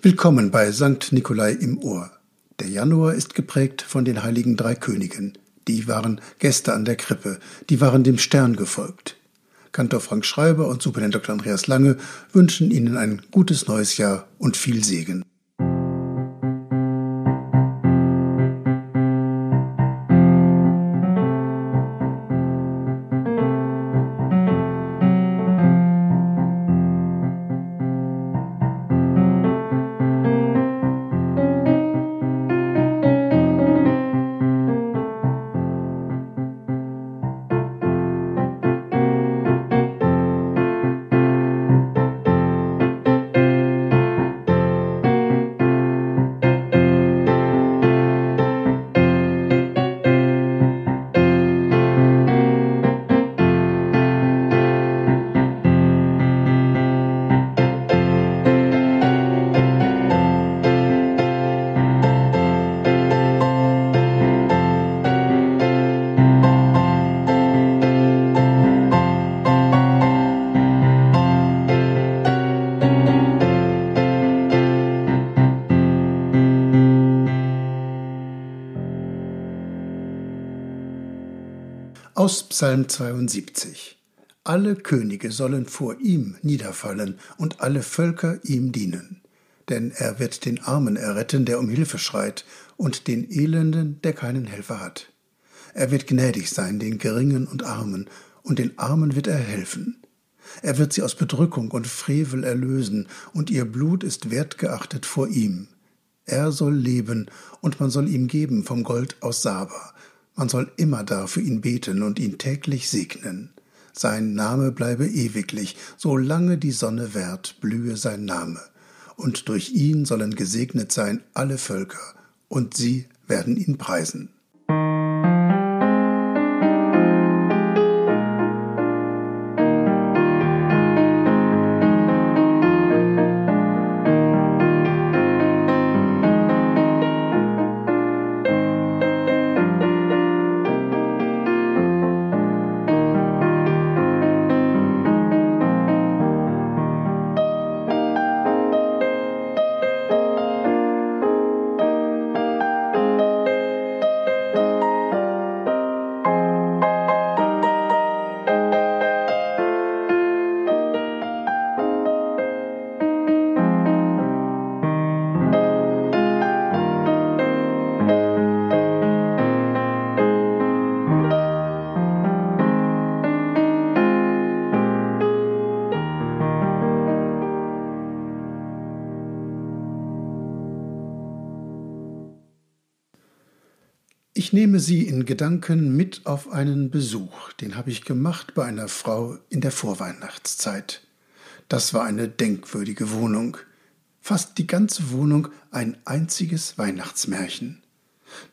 Willkommen bei Sankt Nikolai im Ohr. Der Januar ist geprägt von den heiligen drei Königen. Die waren Gäste an der Krippe, die waren dem Stern gefolgt. Kantor Frank Schreiber und Superintendent Dr. Andreas Lange wünschen Ihnen ein gutes neues Jahr und viel Segen. Aus Psalm 72 Alle Könige sollen vor ihm niederfallen und alle Völker ihm dienen. Denn er wird den Armen erretten, der um Hilfe schreit, und den Elenden, der keinen Helfer hat. Er wird gnädig sein den Geringen und Armen, und den Armen wird er helfen. Er wird sie aus Bedrückung und Frevel erlösen, und ihr Blut ist wertgeachtet vor ihm. Er soll leben, und man soll ihm geben vom Gold aus Saba, man soll immer da für ihn beten und ihn täglich segnen. Sein Name bleibe ewiglich, solange die Sonne währt, blühe sein Name. Und durch ihn sollen gesegnet sein alle Völker, und sie werden ihn preisen. Nehme Sie in Gedanken mit auf einen Besuch, den habe ich gemacht bei einer Frau in der Vorweihnachtszeit. Das war eine denkwürdige Wohnung. Fast die ganze Wohnung ein einziges Weihnachtsmärchen.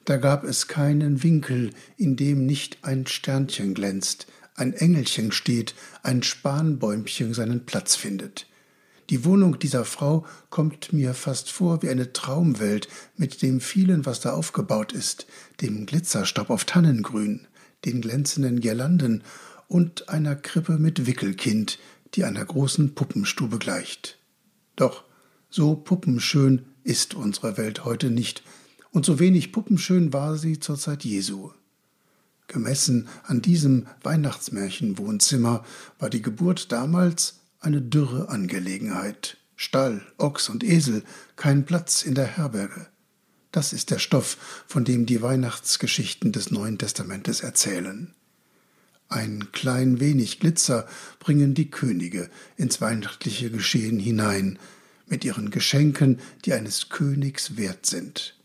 Da gab es keinen Winkel, in dem nicht ein Sternchen glänzt, ein Engelchen steht, ein Spanbäumchen seinen Platz findet. Die Wohnung dieser Frau kommt mir fast vor wie eine Traumwelt mit dem vielen, was da aufgebaut ist, dem Glitzerstaub auf Tannengrün, den glänzenden Girlanden und einer Krippe mit Wickelkind, die einer großen Puppenstube gleicht. Doch so puppenschön ist unsere Welt heute nicht, und so wenig puppenschön war sie zur Zeit Jesu. Gemessen an diesem Weihnachtsmärchenwohnzimmer war die Geburt damals eine dürre Angelegenheit. Stall, Ochs und Esel, kein Platz in der Herberge. Das ist der Stoff, von dem die Weihnachtsgeschichten des Neuen Testamentes erzählen. Ein klein wenig Glitzer bringen die Könige ins weihnachtliche Geschehen hinein, mit ihren Geschenken, die eines Königs wert sind.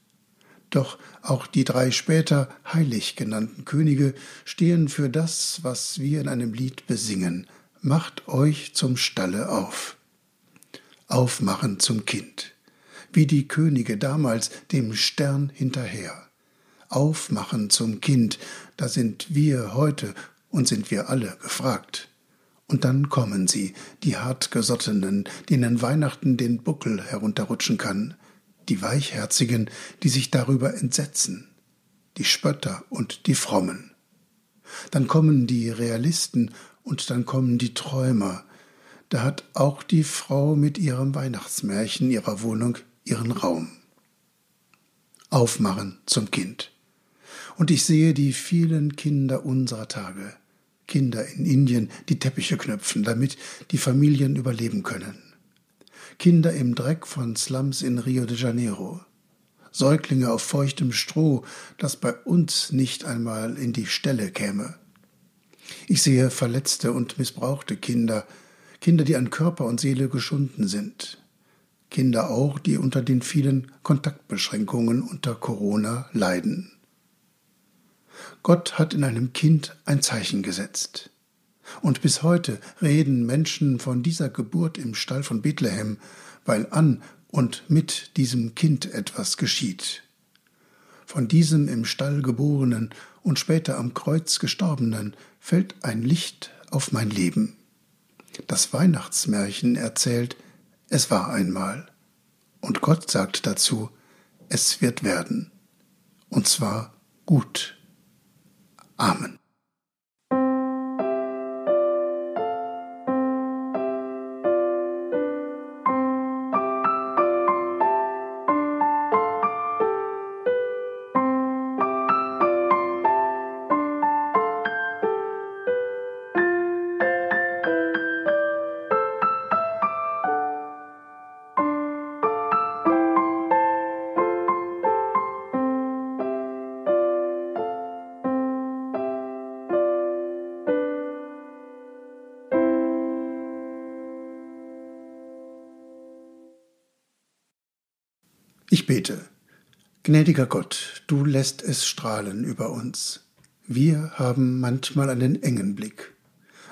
Doch auch die drei später heilig genannten Könige stehen für das, was wir in einem Lied besingen, macht euch zum Stalle auf. Aufmachen zum Kind, wie die Könige damals dem Stern hinterher. Aufmachen zum Kind, da sind wir heute und sind wir alle gefragt. Und dann kommen sie, die hartgesottenen, denen Weihnachten den Buckel herunterrutschen kann, die Weichherzigen, die sich darüber entsetzen, die Spötter und die Frommen. Dann kommen die Realisten und dann kommen die Träumer. Da hat auch die Frau mit ihrem Weihnachtsmärchen ihrer Wohnung ihren Raum. Aufmachen zum Kind. Und ich sehe die vielen Kinder unserer Tage, Kinder in Indien, die Teppiche knüpfen, damit die Familien überleben können. Kinder im Dreck von Slums in Rio de Janeiro. Säuglinge auf feuchtem Stroh, das bei uns nicht einmal in die Stelle käme. Ich sehe verletzte und missbrauchte Kinder, Kinder, die an Körper und Seele geschunden sind. Kinder auch, die unter den vielen Kontaktbeschränkungen unter Corona leiden. Gott hat in einem Kind ein Zeichen gesetzt. Und bis heute reden Menschen von dieser Geburt im Stall von Bethlehem, weil an und mit diesem Kind etwas geschieht. Von diesem im Stall geborenen und später am Kreuz gestorbenen fällt ein Licht auf mein Leben. Das Weihnachtsmärchen erzählt, es war einmal. Und Gott sagt dazu, es wird werden. Und zwar gut. Amen. Ich bete. Gnädiger Gott, du lässt es strahlen über uns. Wir haben manchmal einen engen Blick.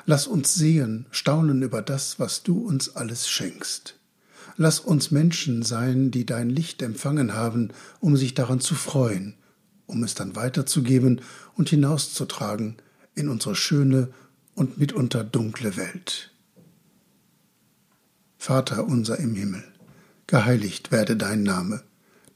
Lass uns sehen, staunen über das, was du uns alles schenkst. Lass uns Menschen sein, die dein Licht empfangen haben, um sich daran zu freuen, um es dann weiterzugeben und hinauszutragen in unsere schöne und mitunter dunkle Welt. Vater unser im Himmel, geheiligt werde dein Name,